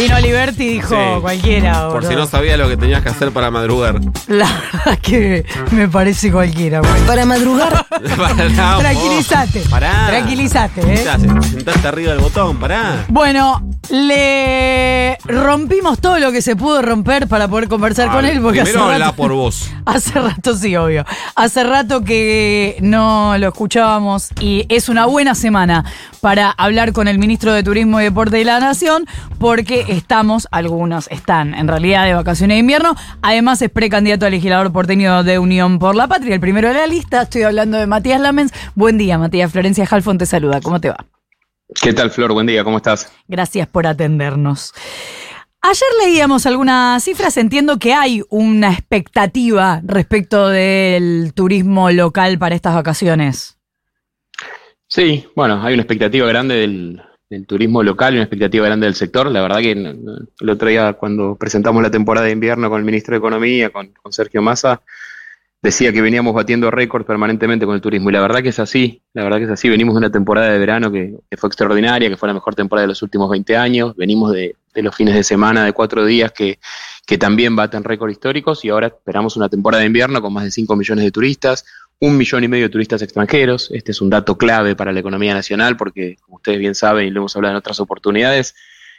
Vino Liberty y dijo Sí. cualquiera. Por si no sabía lo que tenías que hacer para madrugar. La verdad que me parece cualquiera, güey. Para madrugar, Pará, Tranquilízate. Pará. Tranquilízate, ¿eh? Sentaste arriba del botón, pará. Bueno, le rompimos todo lo que se pudo romper para poder conversar con él. Porque Primero hace habla rato, por vos. hace rato, sí, obvio. Hace rato que no lo escuchábamos y es una buena semana para hablar con el ministro de Turismo y Deporte de la Nación porque estamos, algunos están en realidad de vacaciones de invierno. Además es precandidato a legislador porteño de Unión por la Patria, el primero de la lista. Estoy hablando de Matías Lamens. Buen día, Matías. Florencia Halfon te saluda. ¿Cómo te va? ¿Qué tal, Flor? Buen día, ¿cómo estás? Gracias por atendernos. Ayer leíamos algunas cifras, entiendo que hay una expectativa respecto del turismo local para estas vacaciones. Sí, bueno, hay una expectativa grande del, del turismo local y una expectativa grande del sector. La verdad que no- no- el otro día cuando presentamos la temporada de invierno con el ministro de Economía, con, Sergio Massa, decía que veníamos batiendo récords permanentemente con el turismo. Y la verdad que es así, la verdad que es así. Venimos de una temporada de verano que, fue extraordinaria, que fue la mejor temporada de los últimos 20 años. Venimos de, de los fines de semana de cuatro días que, que también baten récords históricos y ahora esperamos una temporada de invierno con más de 5 millones de turistas, un millón y medio de turistas extranjeros. Este es un dato clave para la economía nacional porque, como ustedes bien saben y lo hemos hablado en otras oportunidades,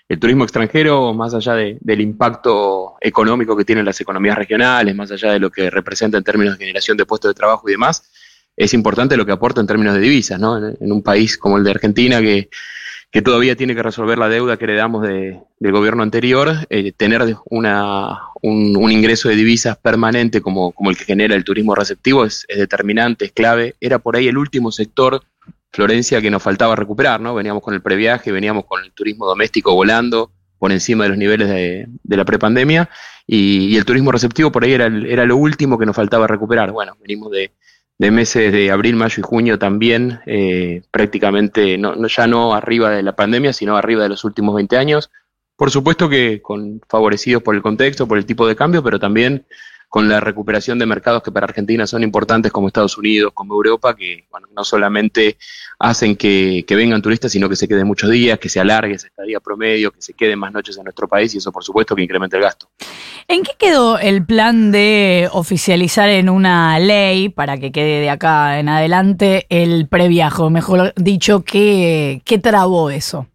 el turismo extranjero, más allá de- del impacto económico que tienen las economías regionales, más allá de lo que representa en términos de generación de puestos de trabajo y demás, es importante lo que aporta en términos de divisas, ¿no? En, en un país como el de Argentina que, que todavía tiene que resolver la deuda que heredamos de- del gobierno anterior, eh, tener una, un, ingreso de divisas permanente como, como el que genera el turismo receptivo es, determinante, es clave. Era por ahí el último sector, Florencia, que nos faltaba recuperar, ¿no? Veníamos con el previaje, veníamos con el turismo doméstico volando por encima de los niveles de, de la prepandemia y, y el turismo receptivo por ahí era, era lo último que nos faltaba recuperar. Bueno, venimos de, de meses de abril, mayo y junio también, eh, prácticamente no, no- ya no arriba de la pandemia, sino arriba de los últimos 20 años. Por supuesto que con, favorecidos por el contexto, por el tipo de cambio, pero también con la recuperación de mercados que para Argentina son importantes como Estados Unidos, como Europa, que bueno, no solamente hacen que, que vengan turistas, sino que se queden muchos días, que se alargue esa estadía promedio, que se queden más noches en nuestro país y eso por supuesto que incrementa el gasto. ¿En qué quedó el plan de oficializar en una ley para que quede de acá en adelante el previaje? O Mejor dicho, ¿qué, qué trabó eso?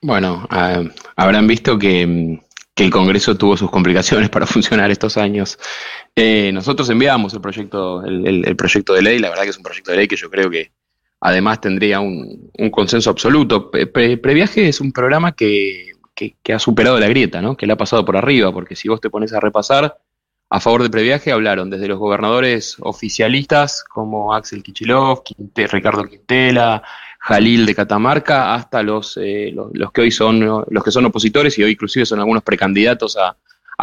Bueno, ah, habrán visto que, mm, que el Congreso tuvo sus complicaciones para funcionar estos años. Eh, nosotros enviamos el proyecto, el, el- proyecto de ley, la verdad que es un proyecto de ley que yo creo que además tendría un, un consenso absoluto. Pre- pre- Previaje es un programa que, que- que ha superado la grieta, ¿no? que le ha pasado por arriba, porque si vos te pones a repasar, a favor del previaje hablaron desde los gobernadores oficialistas como Axel Kichilov, Ricardo Quintela, Jalil de Catamarca, hasta los, eh, los, los que hoy son los que son opositores y hoy inclusive son algunos precandidatos a,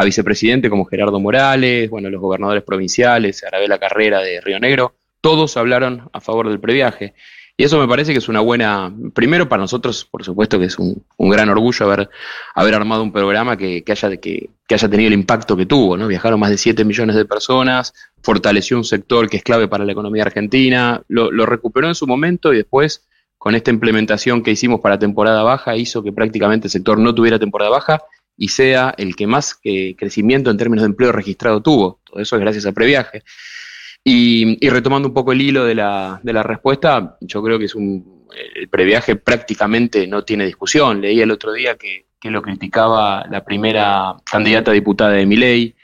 vicepresidente como Gerardo Morales, bueno, los gobernadores provinciales, Arabela Carrera de Río Negro, todos hablaron a favor del previaje. Y eso me parece que es una buena, primero para nosotros, por supuesto que es un, gran orgullo haber, haber armado un programa que, que haya, que, que haya tenido el impacto que tuvo, ¿no? Viajaron más de 7 millones de personas, fortaleció un sector que es clave para la economía argentina, lo recuperó en su momento y después, con esta implementación que hicimos para temporada baja, hizo que prácticamente el sector no tuviera temporada baja y sea el que más eh, crecimiento en términos de empleo registrado tuvo. Todo eso es gracias a Previaje. Y, retomando un poco el hilo de la, respuesta, yo creo que es un, el previaje prácticamente no tiene discusión. Leí el otro día que, lo criticaba la primera candidata a diputada de Miley.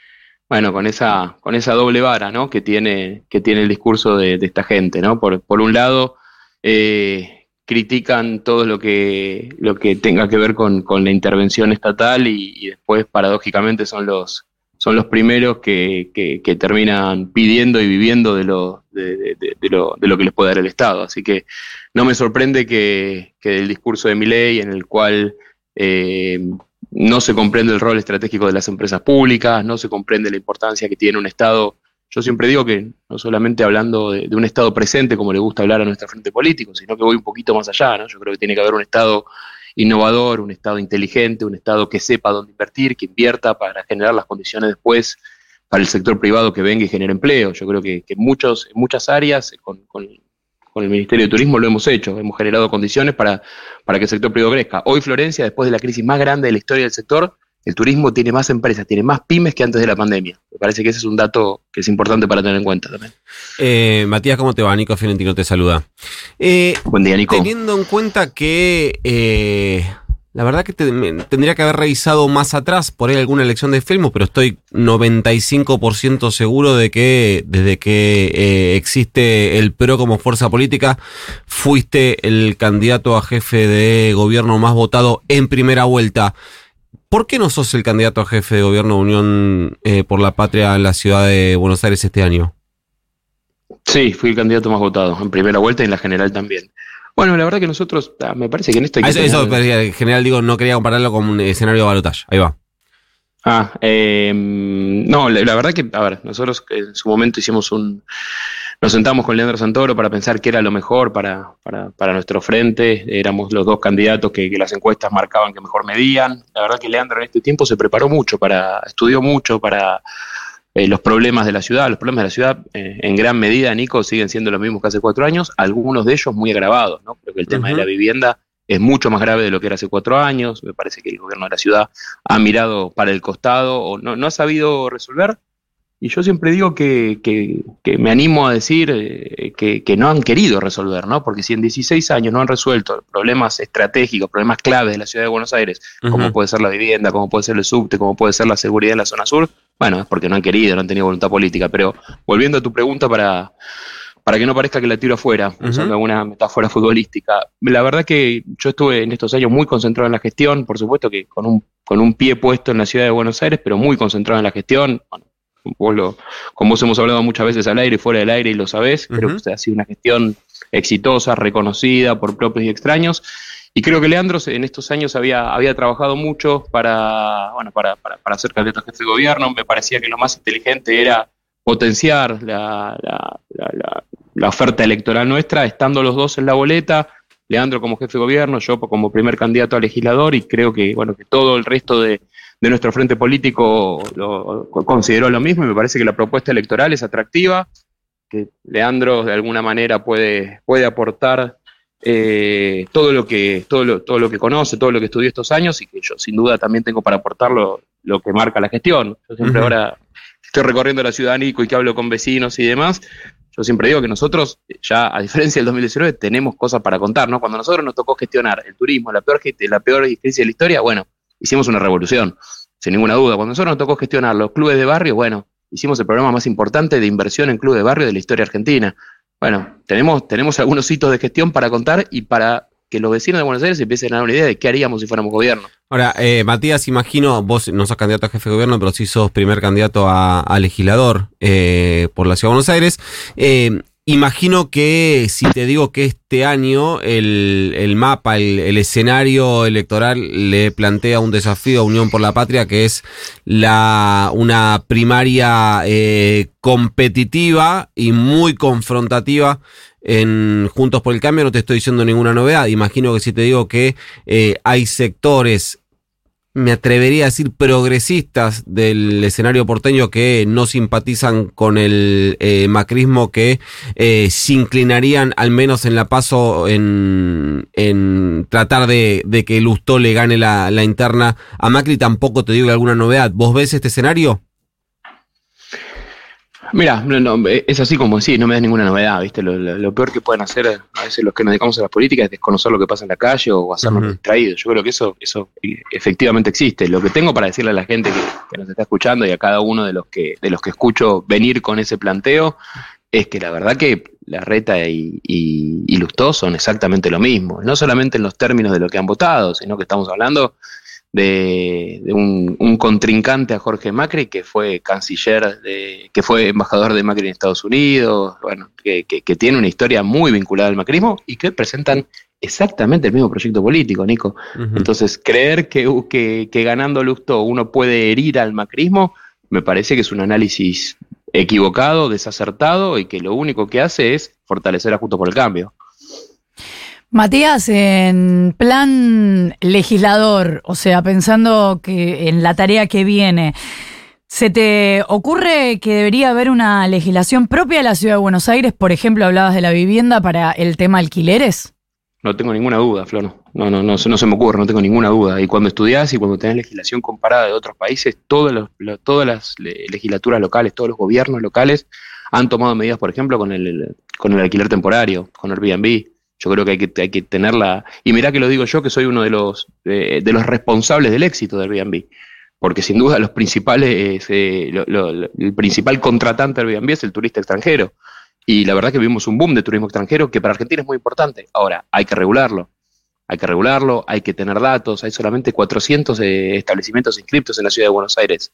Bueno, con esa, con esa doble vara ¿no? que, tiene, que tiene el discurso de, esta gente. ¿no? Por, por un lado, eh, critican todo lo que, lo que tenga que ver con, con la intervención estatal y, después, paradójicamente, son los, son los primeros que, que, que terminan pidiendo y viviendo de lo, de, lo, de lo que les puede dar el Estado. Así que no me sorprende que, que el discurso de Milei, en el cual eh, no se comprende el rol estratégico de las empresas públicas, no se comprende la importancia que tiene un Estado. Yo siempre digo que no solamente hablando de, un Estado presente, como le gusta hablar a nuestra frente político, sino que voy un poquito más allá. ¿no? Yo creo que tiene que haber un Estado innovador, un Estado inteligente, un Estado que sepa dónde invertir, que invierta para generar las condiciones después para el sector privado que venga y genere empleo. Yo creo que, que muchos, en muchas áreas, con, con- con el Ministerio de Turismo lo hemos hecho, hemos generado condiciones para, para que el sector privado crezca. Hoy Florencia, después de la crisis más grande de la historia del sector, el turismo tiene más empresas, tiene más pymes que antes de la pandemia. Me parece que ese es un dato que es importante para tener en cuenta también. Eh, Matías, ¿cómo te va? Nico Fiorentino te saluda. Eh, Buen día, Nico. Teniendo en cuenta que eh, la verdad que te, tendría que haber revisado más atrás por ahí alguna elección de Filmo, pero estoy 95% seguro de que desde que eh, existe el PRO como fuerza política, fuiste el candidato a jefe de gobierno más votado en primera vuelta. ¿Por qué no sos el candidato a jefe de gobierno de Unión eh, por la Patria en la ciudad de Buenos Aires este año? Sí, fui el candidato más votado en primera vuelta y en la general también. Bueno, la verdad que nosotros, ah, me parece que en esto hay que ah, eso, en general digo, no quería compararlo con un escenario de balotaje. Ahí va. Ah, eh, no, la, verdad que, a ver, nosotros en su momento hicimos un, nos sentamos con Leandro Santoro para pensar qué era lo mejor para, para, para nuestro frente, éramos los dos candidatos que, las encuestas marcaban que mejor medían, la verdad que Leandro en este tiempo se preparó mucho, para, estudió mucho para eh, los problemas de la ciudad, los problemas de la ciudad eh, en gran medida, Nico, siguen siendo los mismos que hace cuatro años, algunos de ellos muy agravados, ¿no? Creo que el tema de la vivienda es mucho más grave de lo que era hace cuatro años. Me parece que el gobierno de la ciudad ha mirado para el costado o no, no ha sabido resolver. Y yo siempre digo que, que, me animo a decir eh, que, que, no han querido resolver, ¿no? Porque si en 16 años no han resuelto problemas estratégicos, problemas claves de la ciudad de Buenos Aires, como puede ser la vivienda, como puede ser el subte, como puede ser la seguridad en la zona sur, bueno, es porque no han querido, no han tenido voluntad política. Pero volviendo a tu pregunta para, para que no parezca que la tiro afuera, usando alguna metáfora futbolística. La verdad que yo estuve en estos años muy concentrado en la gestión, por supuesto que con un, con un pie puesto en la ciudad de Buenos Aires, pero muy concentrado en la gestión. Bueno, vos lo, con vos hemos hablado muchas veces al aire y fuera del aire y lo sabés, creo que usted ha sido una gestión exitosa, reconocida por propios y extraños. Y creo que Leandro en estos años había, había trabajado mucho para, bueno, para, para, para ser candidato a jefe de gobierno. Me parecía que lo más inteligente era potenciar la, la, oferta electoral nuestra, estando los dos en la boleta, Leandro como jefe de gobierno, yo como primer candidato a legislador y creo que bueno que todo el resto de, nuestro frente político lo, consideró lo mismo y me parece que la propuesta electoral es atractiva, que Leandro de alguna manera puede, puede aportar eh, todo lo que todo lo, todo lo que conoce, todo lo que estudió estos años y que yo sin duda también tengo para aportar lo, que marca la gestión. Yo siempre ahora estoy recorriendo la ciudad Nico y que hablo con vecinos y demás, yo siempre digo que nosotros, ya a diferencia del 2019, tenemos cosas para contar, ¿no? Cuando a nosotros nos tocó gestionar el turismo, la peor, la peor crisis de la historia, bueno, hicimos una revolución, sin ninguna duda. Cuando nosotros nos tocó gestionar los clubes de barrio, bueno, hicimos el programa más importante de inversión en clubes de barrio de la historia argentina. Bueno, tenemos, tenemos algunos hitos de gestión para contar y para que los vecinos de Buenos Aires empiecen a dar una idea de qué haríamos si fuéramos gobierno. Ahora, eh, Matías, imagino, vos no sos candidato a jefe de gobierno, pero sí sos primer candidato a, legislador eh, por la Ciudad de Buenos Aires. Eh, imagino que si te digo que este año el, mapa, el, escenario electoral le plantea un desafío a Unión por la Patria, que es la una primaria competitiva y muy confrontativa en Juntos por el Cambio no te estoy diciendo ninguna novedad. Imagino que si te digo que eh, hay sectores, me atrevería a decir progresistas del escenario porteño que no simpatizan con el eh, macrismo, que eh, se inclinarían al menos en la paso en, en tratar de, de que Lustó le gane la, la interna a Macri, tampoco te digo alguna novedad. ¿Vos ves este escenario? Mira, es así como decís, no me da ninguna novedad, ¿viste? Lo, peor que pueden hacer a veces los que nos dedicamos a la política es desconocer lo que pasa en la calle o hacernos distraídos. Yo creo que eso, eso efectivamente existe. Lo que tengo para decirle a la gente que, nos está escuchando y a cada uno de los que, de los que escucho venir con ese planteo, es que la verdad que la reta y, y, y Lustó son exactamente lo mismo. No solamente en los términos de lo que han votado, sino que estamos hablando de, un, contrincante a Jorge Macri que fue canciller, de, que fue embajador de Macri en Estados Unidos, bueno, que, tiene una historia muy vinculada al macrismo y que presentan exactamente el mismo proyecto político, Nico. Entonces, creer que, que, que ganando Lustó uno puede herir al macrismo, me parece que es un análisis equivocado, desacertado y que lo único que hace es fortalecer a Justo por el Cambio. Matías, en plan legislador, o sea, pensando que en la tarea que viene, ¿Se te ocurre que debería haber una legislación propia de la ciudad de Buenos Aires? Por ejemplo, hablabas de la vivienda para el tema alquileres. No tengo ninguna duda, Flor. No, no, no, no, se me ocurre, no tengo ninguna duda. Y cuando estudias y cuando tenés legislación comparada de otros países, todas las legislaturas locales, todos los gobiernos locales han tomado medidas, por ejemplo, con el, con el alquiler temporario, con Airbnb. Yo creo que hay que, tenerla. Y mirá que lo digo yo, que soy uno de los, de los responsables del éxito de Airbnb porque sin duda los principales, eh, el principal contratante de Airbnb es el turista extranjero. Y la verdad que vimos un boom de turismo extranjero que para Argentina es muy importante. Ahora, hay que regularlo. Hay que regularlo, hay que tener datos. Hay solamente 400 eh, establecimientos inscriptos en la ciudad de Buenos Aires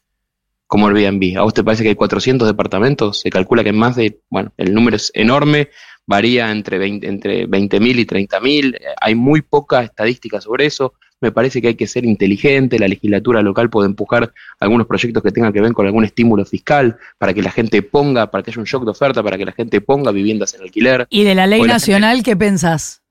como Airbnb. ¿A vos te parece que hay 400 departamentos? Se calcula que más de, bueno, el número es enorme, varía entre 20.000 entre 20 y 30.000. Hay muy poca estadística sobre eso me parece que hay que ser inteligente, la legislatura local puede empujar algunos proyectos que tengan que ver con algún estímulo fiscal para que la gente ponga, para que haya un shock de oferta, para que la gente ponga viviendas en alquiler. ¿Y de la ley nacional qué pensás?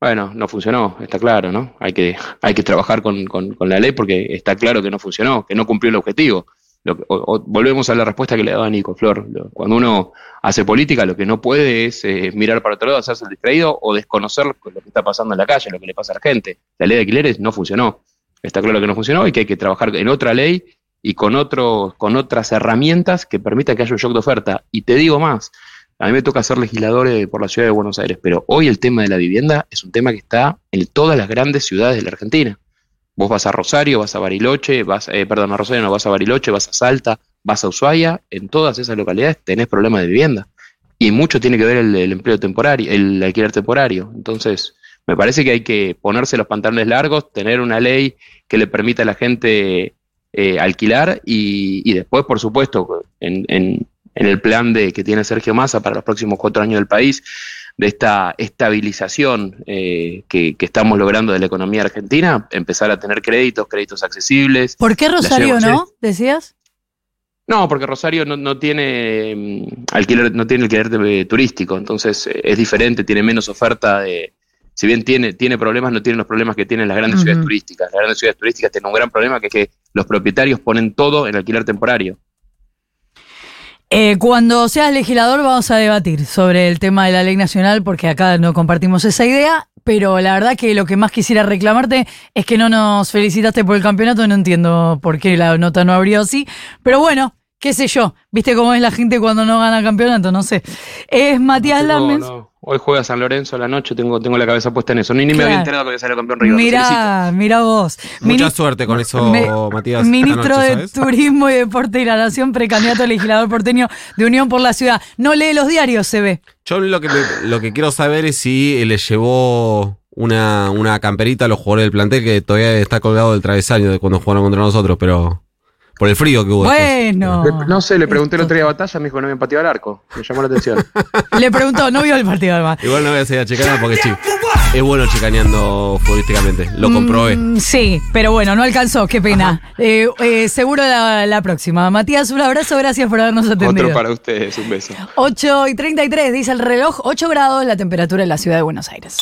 Bueno, no funcionó, está claro, ¿no? Hay que, hay que trabajar con, con la ley porque está claro que no funcionó, que no cumplió el objetivo volvemos a la respuesta que le daba Nico Flor. cuando uno hace política, lo que no puede es eh, mirar para otro lado, hacerse el distraído o desconocer lo, que está pasando en la calle, lo que le pasa a la gente. La ley de alquileres no funcionó. Está claro que no funcionó y que hay que trabajar en otra ley y con, otro, con otras herramientas que permitan que haya un shock de oferta. Y te digo más, a mí me toca ser legislador eh, por la ciudad de Buenos Aires, pero hoy el tema de la vivienda es un tema que está en todas las grandes ciudades de la Argentina. Vos vas a Rosario, vas a Bariloche, vas, eh, perdón, a Rosario no vas a Bariloche, vas a Salta, vas a Ushuaia, en todas esas localidades tenés problemas de vivienda. Y mucho tiene que ver el, empleo temporario, el alquiler temporario. Entonces, me parece que hay que ponerse los pantalones largos, tener una ley que le permita a la gente eh, alquilar y, después, por supuesto, en, en, en, el plan de que tiene Sergio Massa para los próximos cuatro años del país, de esta estabilización eh, que, estamos logrando de la economía argentina, empezar a tener créditos, créditos accesibles. ¿Por qué Rosario no? ¿Decías? No, porque Rosario no, tiene mm, alquiler, no tiene alquiler turístico, entonces eh, es diferente, tiene menos oferta de, si bien tiene, tiene problemas, no tiene los problemas que tienen las grandes ciudades turísticas. Las grandes ciudades turísticas tienen un gran problema que es que los propietarios ponen todo en alquiler temporario. Eh, cuando seas legislador vamos a debatir sobre el tema de la ley nacional porque acá no compartimos esa idea, pero la verdad que lo que más quisiera reclamarte es que no nos felicitaste por el campeonato, no entiendo por qué la nota no abrió así, pero bueno, qué sé yo, viste cómo es la gente cuando no gana campeonato, no sé. Es Matías no, Hoy juega San Lorenzo a la noche, tengo, tengo la cabeza puesta en eso. Ni, ni me había enterado que salió campeón River. Mirá, mirá vos. Mucha suerte con eso, Matías. Ministro de Turismo y Deporte y la Nación, precandidato a legislador porteño de Unión por la Ciudad. No lee los diarios, se ve. Yo lo que, lo que quiero saber es si le llevó una, una camperita a los jugadores del plantel que todavía está colgado del travesaño de cuando jugaron contra nosotros, pero por el frío que hubo. Bueno. no sé, le pregunté el otro día de batalla, me dijo no había pateado al arco. Me llamó la atención. le preguntó, no vio el partido además. Igual no voy a seguir a checar porque sí. Es bueno chicaneando futbolísticamente, lo mm, comprobé. sí, pero bueno, no alcanzó, qué pena. Eh, eh, seguro la, próxima. Matías, un abrazo, gracias por habernos atendido. Otro para ustedes, un beso. 8 y 33, dice el reloj, 8 grados la temperatura en la ciudad de Buenos Aires.